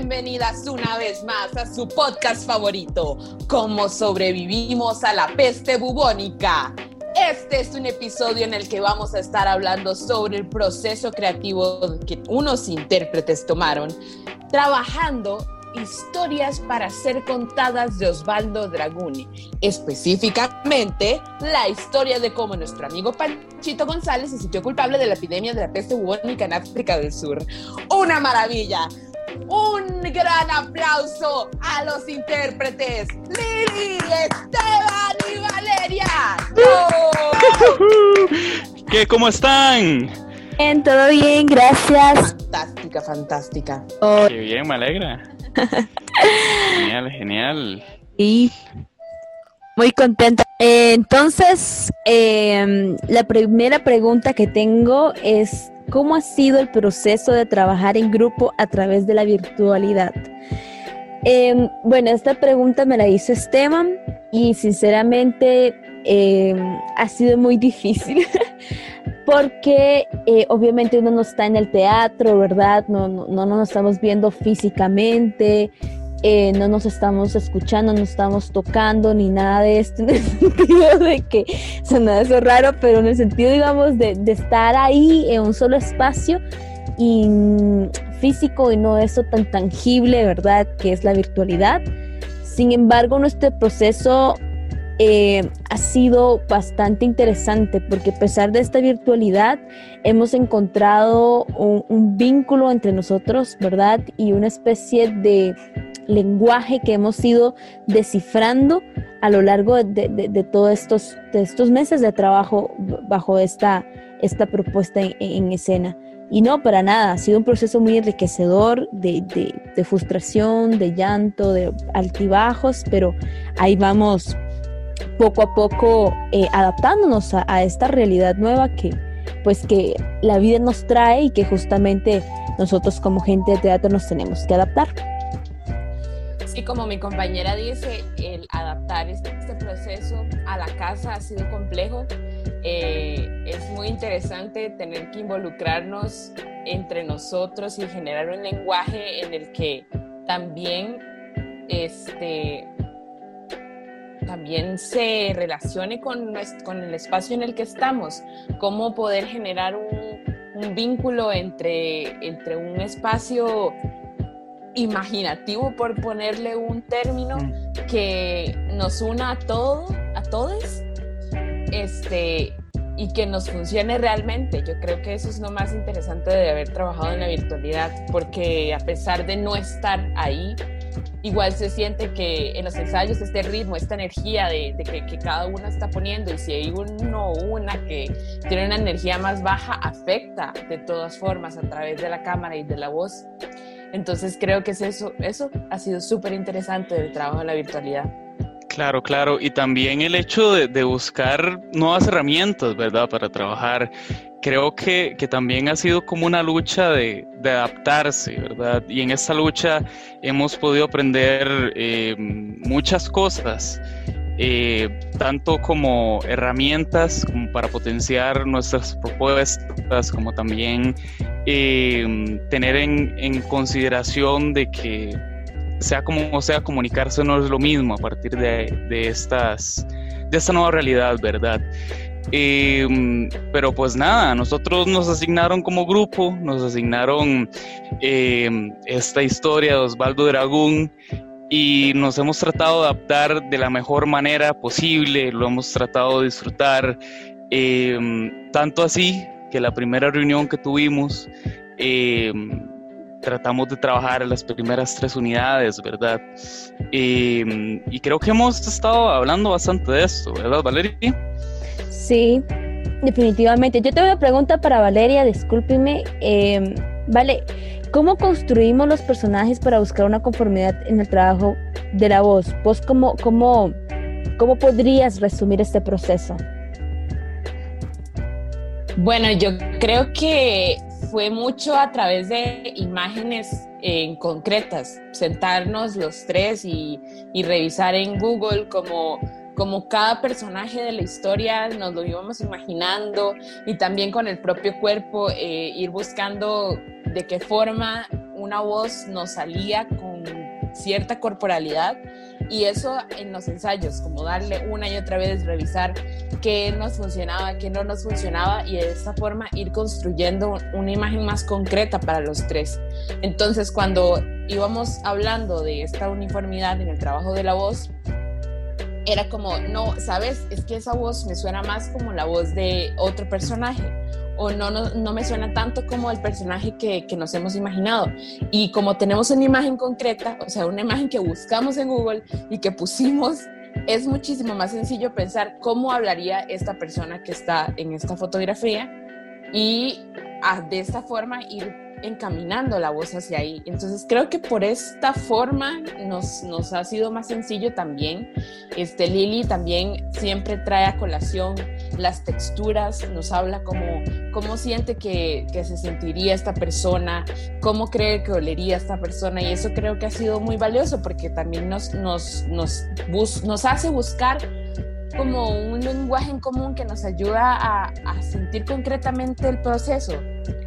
bienvenidas una vez más a su podcast favorito, Cómo sobrevivimos a la peste bubónica. Este es un episodio en el que vamos a estar hablando sobre el proceso creativo que unos intérpretes tomaron, trabajando historias para ser contadas de Osvaldo Draguni, específicamente la historia de cómo nuestro amigo Panchito González se sintió culpable de la epidemia de la peste bubónica en África del Sur. ¡Una maravilla! Un gran aplauso a los intérpretes Lili, Esteban y Valeria. ¿Qué? ¿Cómo están? Bien, todo bien, gracias. Fantástica, fantástica. Qué bien, me alegra. genial, genial. Y muy contenta. Eh, entonces, eh, la primera pregunta que tengo es, ¿cómo ha sido el proceso de trabajar en grupo a través de la virtualidad? Eh, bueno, esta pregunta me la hizo Esteban y sinceramente ha sido muy difícil. porque eh, obviamente uno no está en el teatro, ¿verdad? No, no, no nos estamos viendo físicamente, eh, no nos estamos escuchando, no estamos tocando ni nada de esto, en el sentido de que suena eso raro, pero en el sentido, digamos, de, de estar ahí en un solo espacio y mm, físico y no eso tan tangible, ¿verdad? Que es la virtualidad. Sin embargo, nuestro proceso eh, ha sido bastante interesante porque a pesar de esta virtualidad hemos encontrado un, vínculo entre nosotros, ¿verdad? Y una especie de lenguaje que hemos ido descifrando a lo largo de, todos estos, estos meses de trabajo bajo esta, esta propuesta en, escena. Y no, para nada, ha sido un proceso muy enriquecedor de, de, frustración, de llanto, de altibajos, pero ahí vamos poco a poco eh, adaptándonos a, esta realidad nueva que pues que la vida nos trae y que justamente nosotros como gente de teatro nos tenemos que adaptar. Sí, como mi compañera dice, el adaptar este, este proceso a la casa ha sido complejo. Eh, es muy interesante tener que involucrarnos entre nosotros y generar un lenguaje en el que también este, también se relacione con, el espacio en el que estamos, cómo poder generar un, vínculo entre un espacio imaginativo, por ponerle un término, mm. que nos una a todo, a todos, este, y que nos funcione realmente. Yo creo que eso es lo más interesante de haber trabajado en la virtualidad, porque a pesar de no estar ahí, igual se siente que en los ensayos este ritmo, esta energía de, que, cada uno está poniendo y si hay uno o una que tiene una energía más baja, afecta de todas formas a través de la cámara y de la voz. Entonces creo que es eso, eso ha sido súper interesante del trabajo en la virtualidad. Claro, claro. Y también el hecho de, de, buscar nuevas herramientas, ¿verdad? Para trabajar creo que, también ha sido como una lucha de, adaptarse, ¿verdad? Y en esa lucha hemos podido aprender eh, muchas cosas, eh, tanto como herramientas como para potenciar nuestras propuestas, como también eh, tener en, consideración de que sea como sea comunicarse no es lo mismo a partir de, de estas de esta nueva realidad, ¿verdad? Em, pero pues nada, nosotros nos asignaron como grupo, nos asignaron esta historia de Osvaldo Dragón y nos hemos tratado de adaptar de la mejor manera posible, lo hemos tratado de disfrutar, em, tanto así que la primera reunión que tuvimos, tratamos de trabajar las primeras tres unidades, ¿verdad? y creo que hemos estado hablando bastante de esto, ¿verdad, Valeria? Sí, definitivamente. Yo tengo una pregunta para Valeria, discúlpeme. Em, vale, ¿cómo construimos los personajes para buscar una conformidad en el trabajo de la voz? ¿Vos cómo, cómo, cómo podrías resumir este proceso? Bueno, yo creo que fue mucho a través de imágenes en concretas, sentarnos los tres y, y revisar en Google como como cada personaje de la historia nos lo íbamos imaginando y también con el propio cuerpo eh, ir buscando de qué forma una voz nos salía con cierta corporalidad y eso en los ensayos, como darle una y otra vez, revisar qué nos funcionaba, qué no nos funcionaba y de esta forma ir construyendo una imagen más concreta para los tres. Entonces, cuando íbamos hablando de esta uniformidad en el trabajo de la voz, era como, no, sabes, es que esa voz me suena más como la voz de otro personaje o no, no, me suena tanto como el personaje que, que, nos hemos imaginado. Y como tenemos una imagen concreta, o sea, una imagen que buscamos en Google y que pusimos, es muchísimo más sencillo pensar cómo hablaría esta persona que está en esta fotografía y de esta forma ir encaminando la voz hacia ahí. Entonces creo que por esta forma nos, nos ha sido más sencillo también. Este, Lili también siempre trae a colación las texturas, nos habla como cómo siente que, que, se sentiría esta persona, cómo cree que olería esta persona y eso creo que ha sido muy valioso porque también nos, nos, nos, nos hace buscar como un lenguaje en común que nos ayuda a, sentir concretamente el proceso,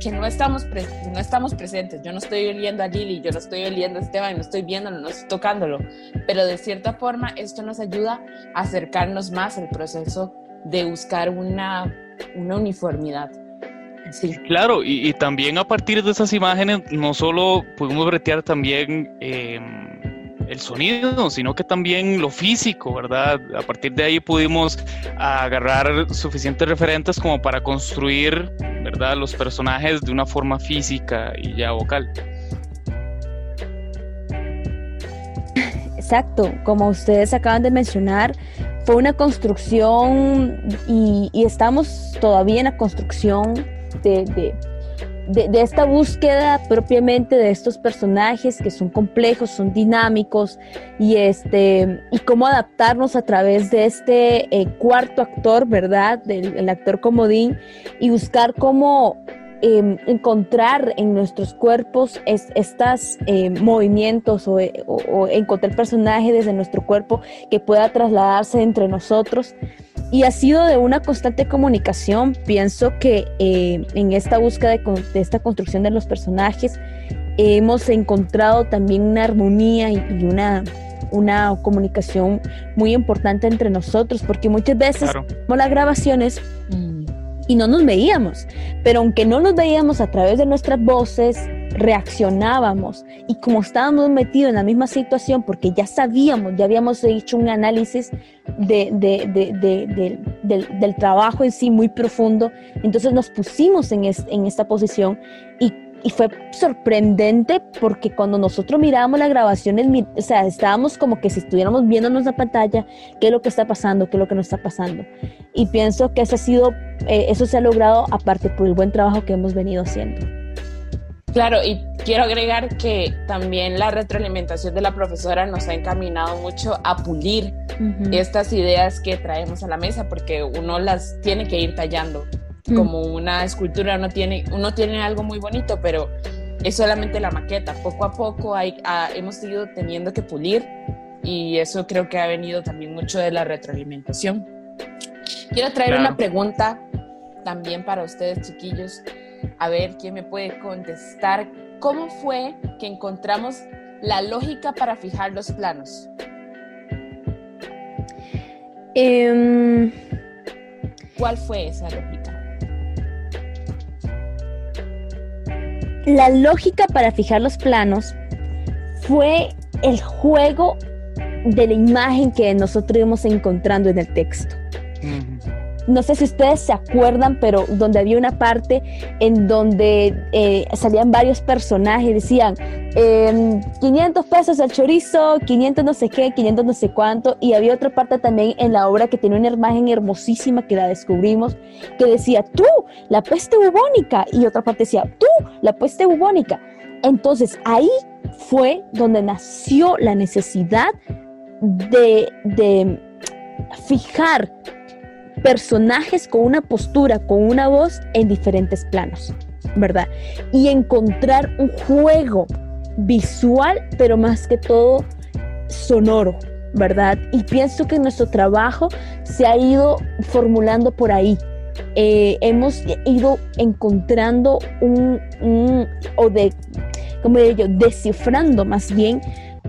que no estamos, no estamos presentes. Yo no estoy oliendo a Lili, yo no estoy oliendo a Esteban, no estoy viéndolo, no estoy tocándolo, pero de cierta forma esto nos ayuda a acercarnos más al proceso de buscar una, una uniformidad. Sí. Claro, y, también a partir de esas imágenes no solo podemos bretear también... Eh, el sonido, sino que también lo físico, ¿verdad? A partir de ahí pudimos agarrar suficientes referentes como para construir, ¿verdad? Los personajes de una forma física y ya vocal. Exacto, como ustedes acaban de mencionar, fue una construcción y, estamos todavía en la construcción de esta búsqueda propiamente de estos personajes que son complejos, son dinámicos y, este, y cómo adaptarnos a través de este eh, cuarto actor, ¿verdad? Del el actor comodín y buscar cómo em, encontrar en nuestros cuerpos estos eh, movimientos o, o, encontrar personajes desde nuestro cuerpo que pueda trasladarse entre nosotros y ha sido de una constante comunicación. Pienso que eh, en esta búsqueda de, esta construcción de los personajes hemos encontrado también una armonía y, una, una comunicación muy importante entre nosotros, porque muchas veces claro. las grabaciones y no nos veíamos, pero aunque no nos veíamos a través de nuestras voces, reaccionábamos. Y como estábamos metidos en la misma situación, porque ya sabíamos, ya habíamos hecho un análisis de, del, trabajo en sí muy profundo, entonces nos pusimos en, en esta posición y y fue sorprendente porque cuando nosotros mirábamos las grabaciones, o sea, estábamos como que si estuviéramos viéndonos la pantalla, qué es lo que está pasando, qué es lo que nos está pasando. Y pienso que eso ha sido, eh, eso se ha logrado aparte por el buen trabajo que hemos venido haciendo. Claro, y quiero agregar que también la retroalimentación de la profesora nos ha encaminado mucho a pulir estas ideas que traemos a la mesa, porque uno las tiene que ir tallando. Como una escultura, uno tiene, uno tiene algo muy bonito, pero es solamente la maqueta. Poco a poco hay, hemos ido teniendo que pulir y eso creo que ha venido también mucho de la retroalimentación. Quiero traer una pregunta también para ustedes, chiquillos a ver quién me puede contestar. ¿Cómo fue que encontramos la lógica para fijar los planos? Em, ¿Cuál fue esa lógica? La lógica para fijar los planos fue el juego de la imagen que nosotros íbamos encontrando en el texto no sé si ustedes se acuerdan, pero donde había una parte en donde eh, salían varios personajes, decían 500 em, pesos el chorizo, 500 no sé qué, 500 no sé cuánto, y había otra parte también en la obra que tenía una imagen hermosísima que la descubrimos, que decía, tú, la peste bubónica, y otra parte decía, tú, la peste bubónica. Entonces ahí fue donde nació la necesidad de, de fijar personajes con una postura, con una voz en diferentes planos, ¿verdad? Y encontrar un juego visual, pero más que todo sonoro, ¿verdad? Y pienso que nuestro trabajo se ha ido formulando por ahí. Eh, hemos ido encontrando un, o de, como diría yo, descifrando más bien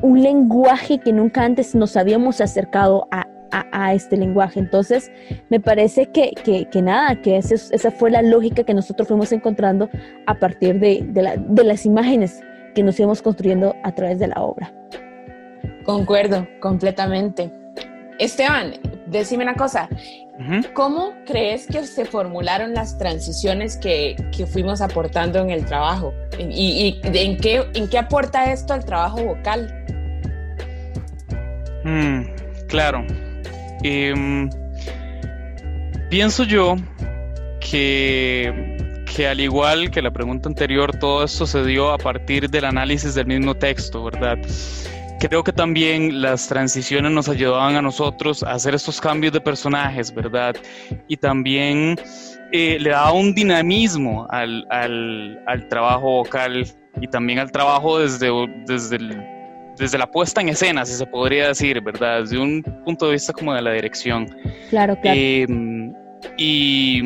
un lenguaje que nunca antes nos habíamos acercado a, a, este lenguaje. Entonces, me parece que, que, nada, que esa fue la lógica que nosotros fuimos encontrando a partir de, de, de las imágenes que nos íbamos construyendo a través de la obra. Concuerdo, completamente. Esteban, decime una cosa. ¿Cómo crees que se formularon las transiciones que, que fuimos aportando en el trabajo? ¿Y, en, qué, en qué aporta esto al trabajo vocal? Mm, claro. Em, pienso yo que, que al igual que la pregunta anterior, todo esto se dio a partir del análisis del mismo texto, ¿verdad? creo que también las transiciones nos ayudaban a nosotros a hacer estos cambios de personajes, ¿verdad? Y también eh, le daba un dinamismo al, trabajo vocal y también al trabajo desde, desde, desde la puesta en escena, si se podría decir, ¿verdad? Desde un punto de vista como de la dirección. Claro, claro. Em, y,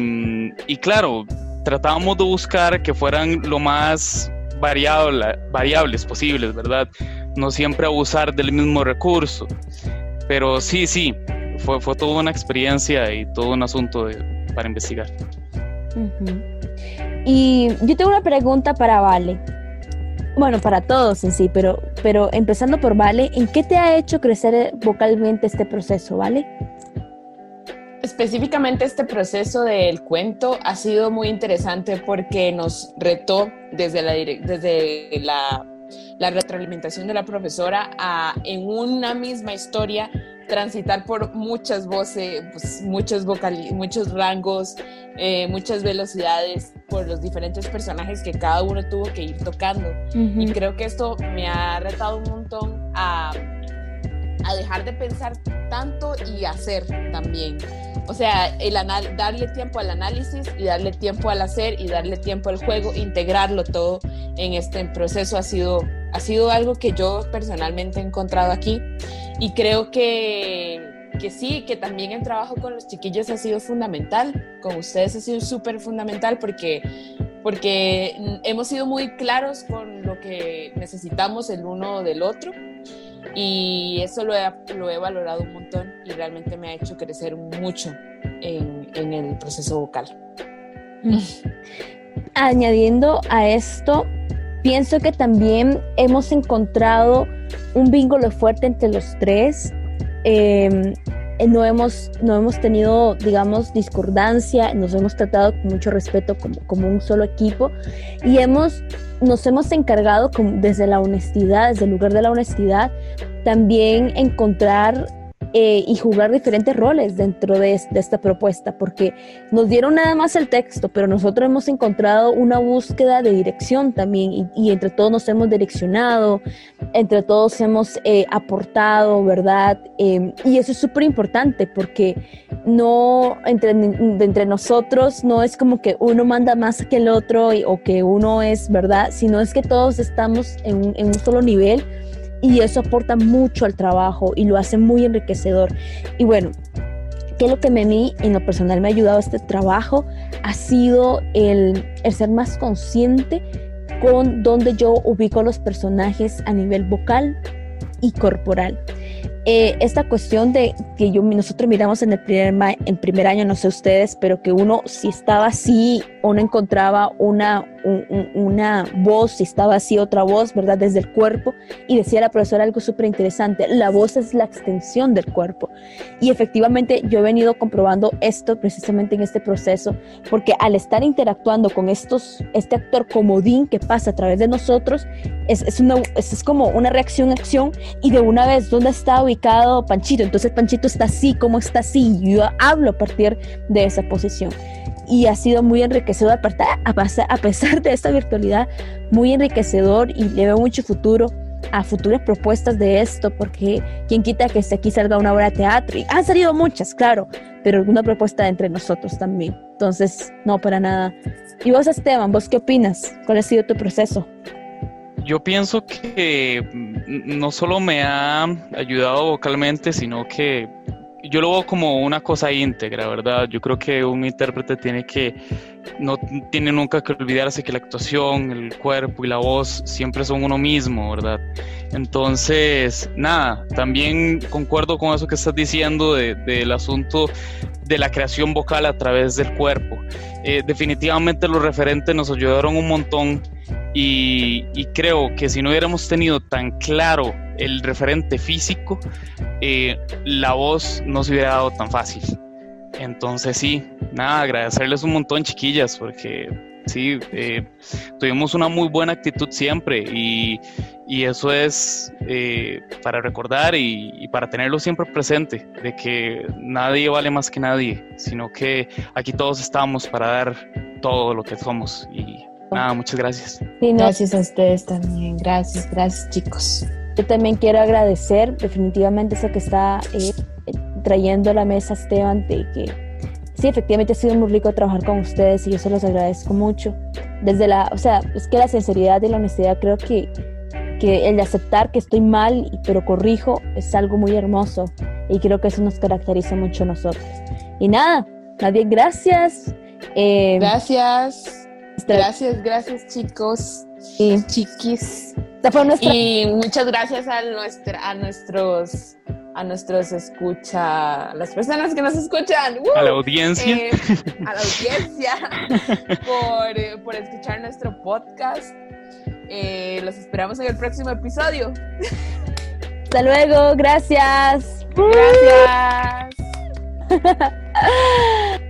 y claro, tratábamos de buscar que fueran lo más variable, variables posibles, ¿verdad? no siempre abusar del mismo recurso. Pero sí, sí, fue, fue toda una experiencia y todo un asunto para investigar. Y yo tengo una pregunta para Vale. Bueno, para todos en sí, pero, pero empezando por Vale, ¿en qué te ha hecho crecer vocalmente este proceso, Vale? Específicamente este proceso del cuento ha sido muy interesante porque nos retó desde la, desde la la retroalimentación de la profesora a en una misma historia transitar por muchas voces, pues, muchos, muchos rangos, eh, muchas velocidades por los diferentes personajes que cada uno tuvo que ir tocando. Y creo que esto me ha retado un montón a, a dejar de pensar tanto y hacer también. O sea, el darle tiempo al análisis y darle tiempo al hacer y darle tiempo al juego, integrarlo todo en este proceso ha sido, ha sido algo que yo personalmente he encontrado aquí y creo que, que sí, que también el trabajo con los chiquillos ha sido fundamental, con ustedes ha sido súper fundamental porque, porque hemos sido muy claros con lo que necesitamos el uno del otro y eso lo he, lo he valorado un montón y realmente me ha hecho crecer mucho en, en el proceso vocal. Añadiendo a esto, pienso que también hemos encontrado un vínculo fuerte entre los tres. Em, no hemos, no hemos tenido, digamos, discordancia, nos hemos tratado con mucho respeto como, como un solo equipo y hemos, nos hemos encargado desde la honestidad, desde el lugar de la honestidad, también encontrar eh, y jugar diferentes roles dentro de, esta propuesta, porque nos dieron nada más el texto, pero nosotros hemos encontrado una búsqueda de dirección también y, entre todos nos hemos direccionado, entre todos hemos eh, aportado, ¿verdad? Em, y eso es súper importante porque no, entre, entre nosotros no es como que uno manda más que el otro o que uno es, ¿verdad? Sino es que todos estamos en, en un solo nivel y eso aporta mucho al trabajo y lo hace muy enriquecedor. Y bueno, ¿qué es lo que a mí en lo personal me ha ayudado este trabajo? Ha sido el, el ser más consciente con dónde yo ubico los personajes a nivel vocal y corporal. Eh, esta cuestión de que yo, nosotros miramos en el primer, en primer año, no sé ustedes, pero que uno si estaba así, uno encontraba una, una voz, si estaba así otra voz, ¿verdad? Desde el cuerpo. Y decía la profesora algo súper interesante, la voz es la extensión del cuerpo. Y efectivamente yo he venido comprobando esto precisamente en este proceso, porque al estar interactuando con estos, este actor comodín que pasa a través de nosotros, es, es, una, es, como una reacción-acción y de una vez, ¿dónde está Panchito, entonces Panchito está así, como está así, yo hablo a partir de esa posición. Y ha sido muy enriquecedor, a pesar de esta virtualidad, muy enriquecedor y le veo mucho futuro a futuras propuestas de esto, porque quien quita que aquí salga una obra de teatro, y han salido muchas, claro, pero alguna propuesta entre nosotros también. Entonces, no, para nada. Y vos, Esteban, ¿vos qué opinas? ¿Cuál ha sido tu proceso? Yo pienso que no solo me ha ayudado vocalmente, sino que yo lo veo como una cosa íntegra, ¿verdad? Yo creo que un intérprete tiene que, no tiene nunca que olvidarse que la actuación, el cuerpo y la voz siempre son uno mismo, ¿verdad? Entonces, nada, también concuerdo con eso que estás diciendo del asunto de la creación vocal a través del cuerpo. Eh, definitivamente los referentes nos ayudaron un montón y, creo que si no hubiéramos tenido tan claro el referente físico, eh, la voz no se hubiera dado tan fácil. Entonces sí, nada, agradecerles un montón chiquillas porque sí, eh, tuvimos una muy buena actitud siempre y, eso es eh, para recordar y, para tenerlo siempre presente, de que nadie vale más que nadie, sino que aquí todos estamos para dar todo lo que somos y nada, muchas gracias. Gracias a ustedes también, gracias, gracias chicos. Yo también quiero agradecer definitivamente eso que está eh, trayendo a la mesa Esteban de que sí, efectivamente ha sido muy rico trabajar con ustedes y yo se los agradezco mucho. Desde la, o sea, es que la sinceridad y la honestidad creo que, que el de aceptar que estoy mal, pero corrijo, es algo muy hermoso y creo que eso nos caracteriza mucho a nosotros. Y nada, nadie, gracias. Eh, gracias. Gracias, gracias chicos y chiquis. Y muchas gracias a, nuestra, a nuestros a nuestros escucha, a las personas que nos escuchan, a la audiencia, eh, a la audiencia por, eh, por, escuchar nuestro podcast. Eh, los esperamos en el próximo episodio. Hasta luego, gracias. Gracias.